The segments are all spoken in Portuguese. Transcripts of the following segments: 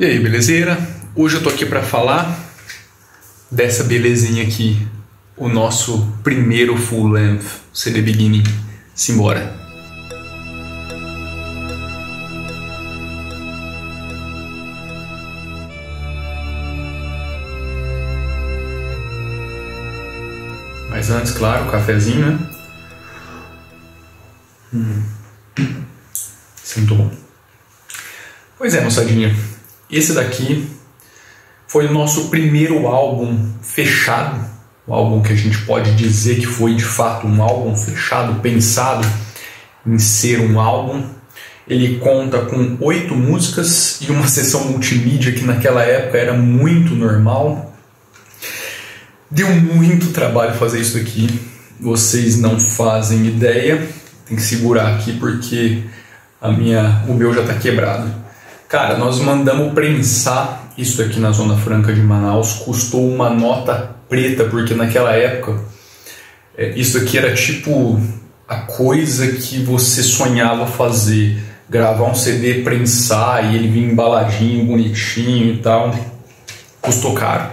E aí, belezeira? Hoje eu tô aqui para falar dessa belezinha aqui, o nosso primeiro full length CD Beginning. Simbora! Mas antes, claro, cafezinho, né? Hum. Isso é bom. Pois é, moçadinha. Esse daqui foi o nosso primeiro álbum fechado, o álbum que a gente pode dizer que foi de fato um álbum fechado, pensado em ser um álbum. Ele conta com oito músicas e uma sessão multimídia que naquela época era muito normal. Deu muito trabalho fazer isso aqui, vocês não fazem ideia. Tem que segurar aqui porque a minha, o meu já está quebrado. Cara, nós mandamos prensar isso aqui na Zona Franca de Manaus, custou uma nota preta, porque naquela época é, isso aqui era tipo a coisa que você sonhava fazer, gravar um CD, prensar e ele vir embaladinho, bonitinho e tal. Custou caro.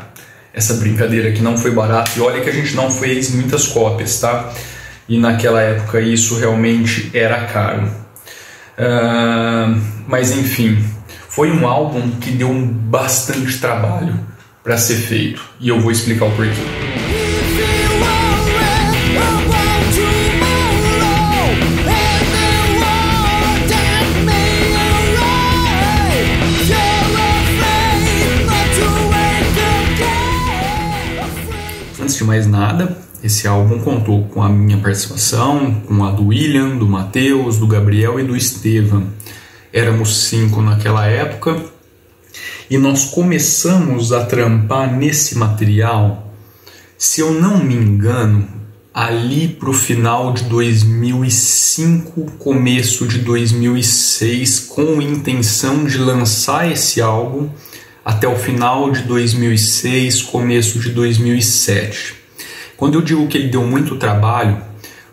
Essa brincadeira aqui não foi barata e olha que a gente não fez muitas cópias, tá? E naquela época isso realmente era caro. Uh, mas enfim, foi um álbum que deu bastante trabalho para ser feito e eu vou explicar o porquê. Antes de mais nada, esse álbum contou com a minha participação, com a do William, do Matheus, do Gabriel e do Estevam éramos cinco naquela época, e nós começamos a trampar nesse material, se eu não me engano, ali para o final de 2005, começo de 2006, com intenção de lançar esse álbum até o final de 2006, começo de 2007. Quando eu digo que ele deu muito trabalho,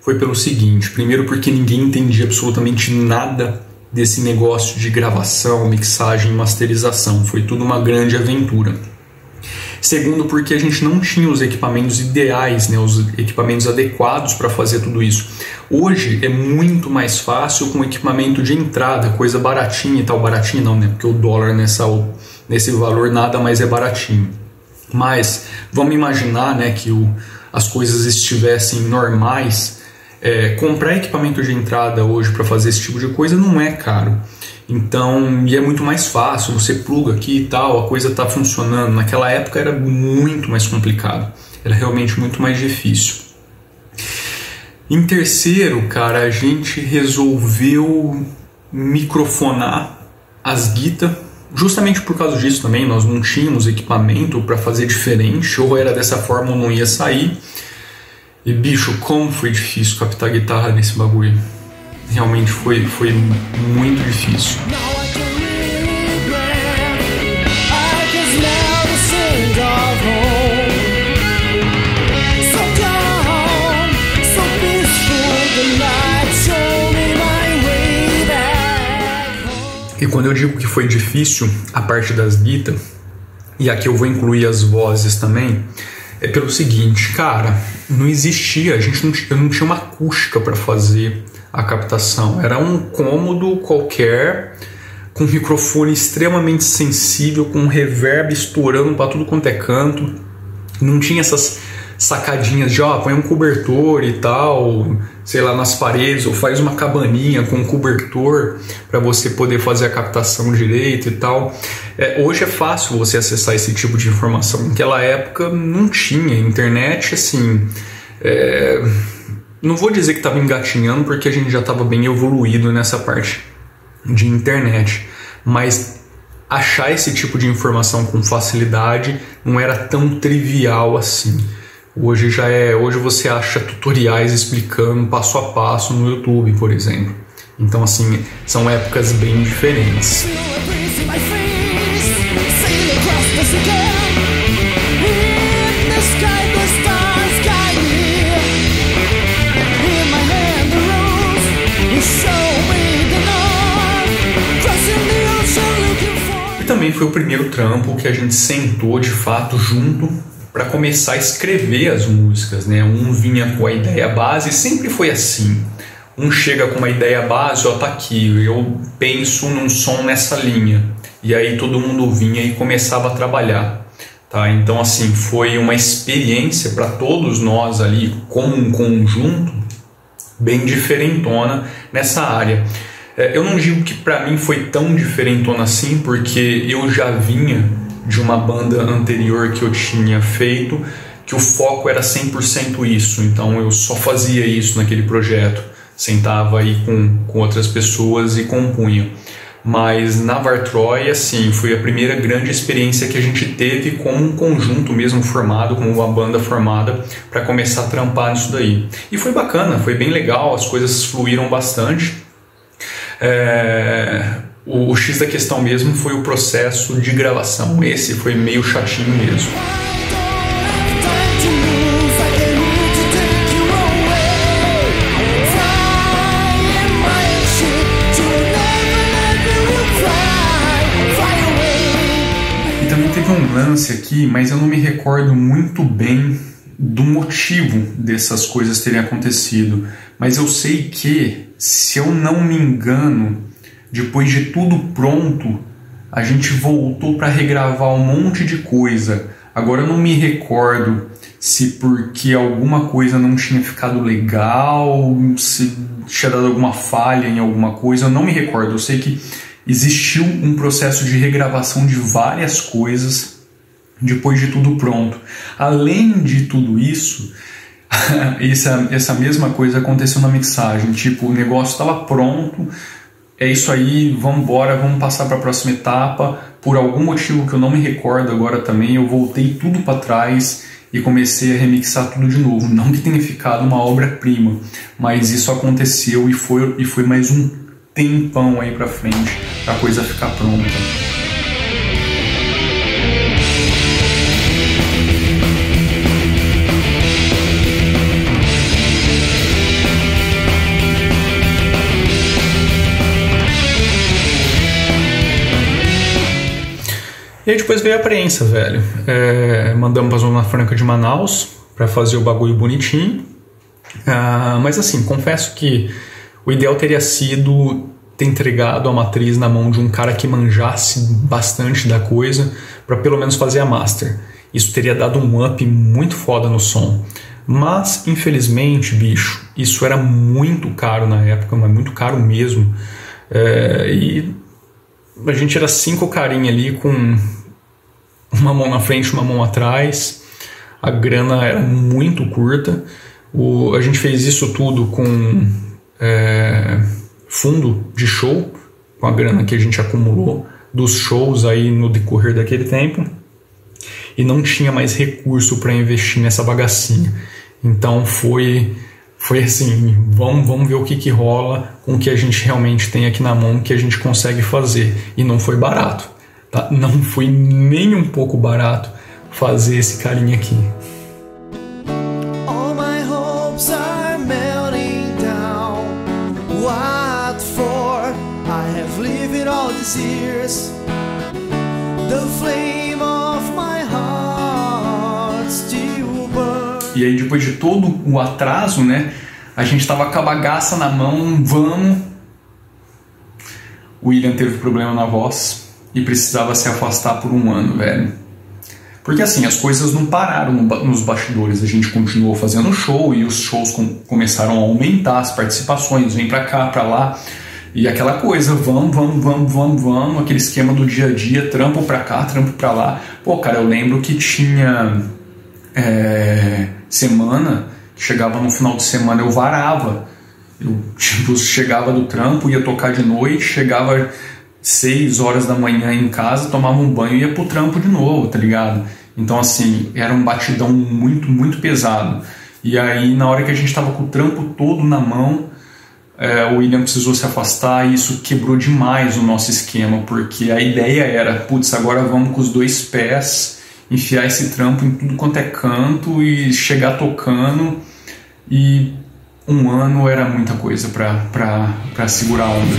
foi pelo seguinte: primeiro, porque ninguém entendia absolutamente nada desse negócio de gravação, mixagem masterização. Foi tudo uma grande aventura. Segundo, porque a gente não tinha os equipamentos ideais, né, os equipamentos adequados para fazer tudo isso. Hoje é muito mais fácil com equipamento de entrada, coisa baratinha e tal. Baratinha não, né? Porque o dólar nessa, nesse valor nada mais é baratinho. Mas vamos imaginar né, que o, as coisas estivessem normais é, comprar equipamento de entrada hoje para fazer esse tipo de coisa não é caro. Então, e é muito mais fácil, você pluga aqui e tal, a coisa está funcionando. Naquela época era muito mais complicado, era realmente muito mais difícil. Em terceiro, cara, a gente resolveu microfonar as guitas, justamente por causa disso também, nós não tínhamos equipamento para fazer diferente, ou era dessa forma ou não ia sair. E bicho, como foi difícil captar guitarra nesse bagulho. Realmente foi, foi muito difícil. E quando eu digo que foi difícil a parte das guitas, e aqui eu vou incluir as vozes também, é pelo seguinte, cara, não existia, a gente não, não tinha uma acústica para fazer a captação. Era um cômodo qualquer com um microfone extremamente sensível, com um reverb estourando para tudo quanto é canto. Não tinha essas sacadinhas de, ó, põe um cobertor e tal, sei lá, nas paredes, ou faz uma cabaninha com um cobertor para você poder fazer a captação direito e tal. É, hoje é fácil você acessar esse tipo de informação. Naquela época não tinha internet, assim. É, não vou dizer que estava engatinhando, porque a gente já estava bem evoluído nessa parte de internet, mas achar esse tipo de informação com facilidade não era tão trivial assim. Hoje já é, hoje você acha tutoriais explicando passo a passo no YouTube, por exemplo. Então assim, são épocas bem diferentes. Também foi o primeiro trampo que a gente sentou de fato junto para começar a escrever as músicas, né? Um vinha com a ideia base, sempre foi assim. Um chega com uma ideia base, ó, tá aqui, eu penso num som nessa linha. E aí todo mundo vinha e começava a trabalhar. Tá? Então, assim, foi uma experiência para todos nós ali, como um conjunto, bem diferentona nessa área. É, eu não digo que para mim foi tão diferentona assim, porque eu já vinha de uma banda anterior que eu tinha feito, que o foco era 100% isso, então eu só fazia isso naquele projeto, sentava aí com, com outras pessoas e compunha. Mas na Vartroy, assim, foi a primeira grande experiência que a gente teve como um conjunto mesmo formado, como uma banda formada, para começar a trampar nisso daí. E foi bacana, foi bem legal, as coisas fluíram bastante. É, o, o X da questão mesmo foi o processo de gravação. Esse foi meio chatinho mesmo. Um lance aqui, mas eu não me recordo muito bem do motivo dessas coisas terem acontecido. Mas eu sei que se eu não me engano, depois de tudo pronto, a gente voltou para regravar um monte de coisa. Agora eu não me recordo se porque alguma coisa não tinha ficado legal, se tinha dado alguma falha em alguma coisa, eu não me recordo. Eu sei que existiu um processo de regravação de várias coisas depois de tudo pronto. Além de tudo isso, essa, essa mesma coisa aconteceu na mixagem. Tipo, o negócio estava pronto, é isso aí, vamos embora, vamos passar para a próxima etapa. Por algum motivo que eu não me recordo agora também, eu voltei tudo para trás e comecei a remixar tudo de novo. Não que tenha ficado uma obra-prima, mas isso aconteceu e foi, e foi mais um tempão aí para frente para a coisa ficar pronta. E aí depois veio a prensa, velho. É, mandamos pra Zona Franca de Manaus para fazer o bagulho bonitinho. Ah, mas assim, confesso que o ideal teria sido ter entregado a matriz na mão de um cara que manjasse bastante da coisa para pelo menos fazer a master. Isso teria dado um up muito foda no som. Mas, infelizmente, bicho, isso era muito caro na época, mas muito caro mesmo. É, e a gente era cinco carinha ali com uma mão na frente, uma mão atrás. A grana era muito curta. O, a gente fez isso tudo com é, fundo de show, com a grana que a gente acumulou dos shows aí no decorrer daquele tempo. E não tinha mais recurso para investir nessa bagacinha. Então foi foi assim, vamos, vamos ver o que, que rola com o que a gente realmente tem aqui na mão que a gente consegue fazer. E não foi barato, tá? Não foi nem um pouco barato fazer esse carinha aqui. E aí depois de todo o atraso, né? A gente tava com a bagaça na mão, vamos. O William teve problema na voz e precisava se afastar por um ano, velho. Porque assim, as coisas não pararam nos bastidores, a gente continuou fazendo show e os shows com, começaram a aumentar, as participações, vem pra cá, pra lá. E aquela coisa, vamos, vamos, vamos, vamos, vamos, aquele esquema do dia a dia, trampo pra cá, trampo pra lá. Pô, cara, eu lembro que tinha é, semana chegava no final de semana eu varava. Eu tipo, chegava do trampo, ia tocar de noite, chegava 6 horas da manhã em casa, tomava um banho e ia pro trampo de novo, tá ligado? Então, assim, era um batidão muito, muito pesado. E aí, na hora que a gente tava com o trampo todo na mão, é, o William precisou se afastar e isso quebrou demais o nosso esquema, porque a ideia era, putz, agora vamos com os dois pés enfiar esse trampo em tudo quanto é canto e chegar tocando. E um ano era muita coisa para segurar a onda.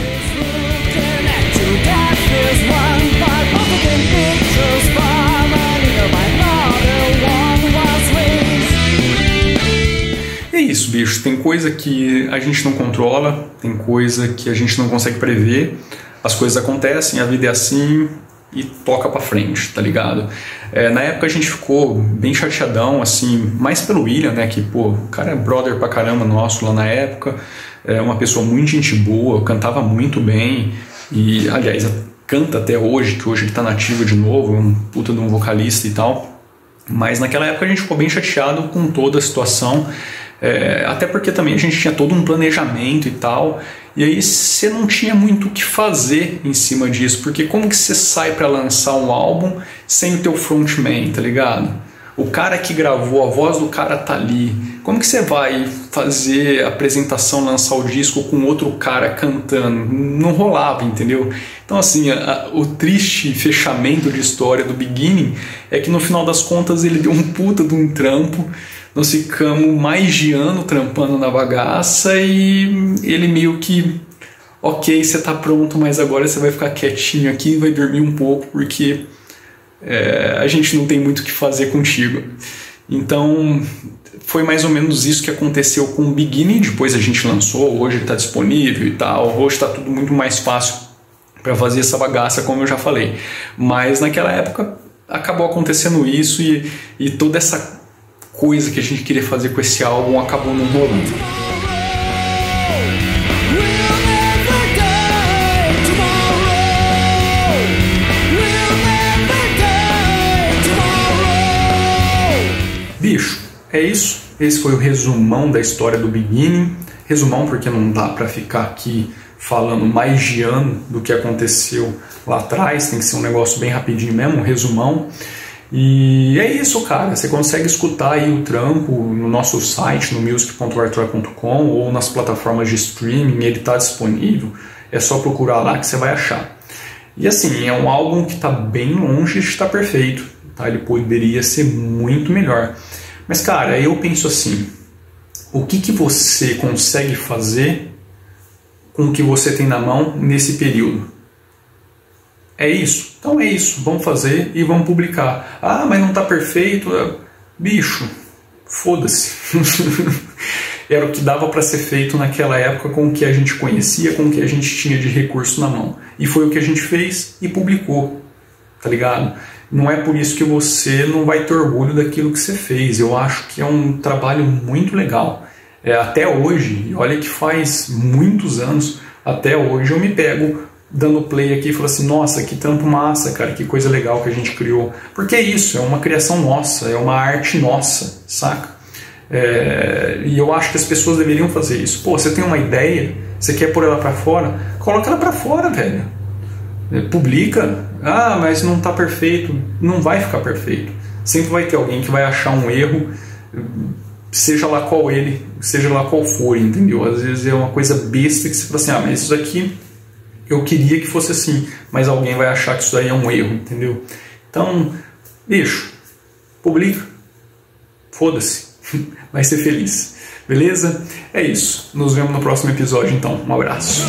É isso, bicho. Tem coisa que a gente não controla, tem coisa que a gente não consegue prever. As coisas acontecem, a vida é assim, e toca para frente, tá ligado? É, na época a gente ficou bem chateadão, assim, mais pelo William, né? Que, pô, o cara é brother pra caramba nosso lá na época, é uma pessoa muito gente boa, cantava muito bem e, aliás, canta até hoje, que hoje ele tá nativo de novo, é um puta de um vocalista e tal. Mas naquela época a gente ficou bem chateado com toda a situação, é, até porque também a gente tinha todo um planejamento e tal, e aí você não tinha muito o que fazer em cima disso, porque como que você sai para lançar um álbum sem o teu frontman, tá ligado? O cara que gravou, a voz do cara tá ali. Como que você vai fazer a apresentação, lançar o disco com outro cara cantando? Não rolava, entendeu? Então, assim, a, o triste fechamento de história do Beginning é que no final das contas ele deu um puta de um trampo. Nós ficamos mais de ano trampando na bagaça e ele meio que ok, você tá pronto, mas agora você vai ficar quietinho aqui e vai dormir um pouco porque é, a gente não tem muito o que fazer contigo. Então, foi mais ou menos isso que aconteceu com o Beginning. Depois a gente lançou, hoje está disponível e tal. Hoje está tudo muito mais fácil para fazer essa bagaça, como eu já falei. Mas naquela época acabou acontecendo isso e, e toda essa coisa que a gente queria fazer com esse álbum acabou não rolando. Bicho, é isso. Esse foi o resumão da história do Beginning. Resumão porque não dá para ficar aqui falando mais de ano do que aconteceu lá atrás, tem que ser um negócio bem rapidinho mesmo, um resumão. E é isso, cara. Você consegue escutar aí o trampo no nosso site, no music.artroy.com ou nas plataformas de streaming, ele está disponível. É só procurar lá que você vai achar. E assim, é um álbum que está bem longe de estar perfeito. Tá? Ele poderia ser muito melhor. Mas, cara, eu penso assim: o que, que você consegue fazer com o que você tem na mão nesse período? É isso? Então é isso. Vamos fazer e vamos publicar. Ah, mas não está perfeito. Bicho, foda-se. Era o que dava para ser feito naquela época com o que a gente conhecia, com o que a gente tinha de recurso na mão. E foi o que a gente fez e publicou. Tá ligado? não é por isso que você não vai ter orgulho daquilo que você fez. Eu acho que é um trabalho muito legal. É, até hoje, e olha que faz muitos anos, até hoje eu me pego dando play aqui e falo assim: nossa, que trampo massa, cara, que coisa legal que a gente criou. Porque é isso, é uma criação nossa, é uma arte nossa, saca? É, e eu acho que as pessoas deveriam fazer isso. Pô, você tem uma ideia, você quer pôr ela para fora, coloca ela para fora, velho. É, publica, ah, mas não está perfeito. Não vai ficar perfeito. Sempre vai ter alguém que vai achar um erro, seja lá qual ele, seja lá qual for, entendeu? Às vezes é uma coisa besta que você fala assim, ah, mas isso aqui eu queria que fosse assim, mas alguém vai achar que isso daí é um erro, entendeu? Então, bicho, publica, foda-se, vai ser feliz, beleza? É isso, nos vemos no próximo episódio então, um abraço.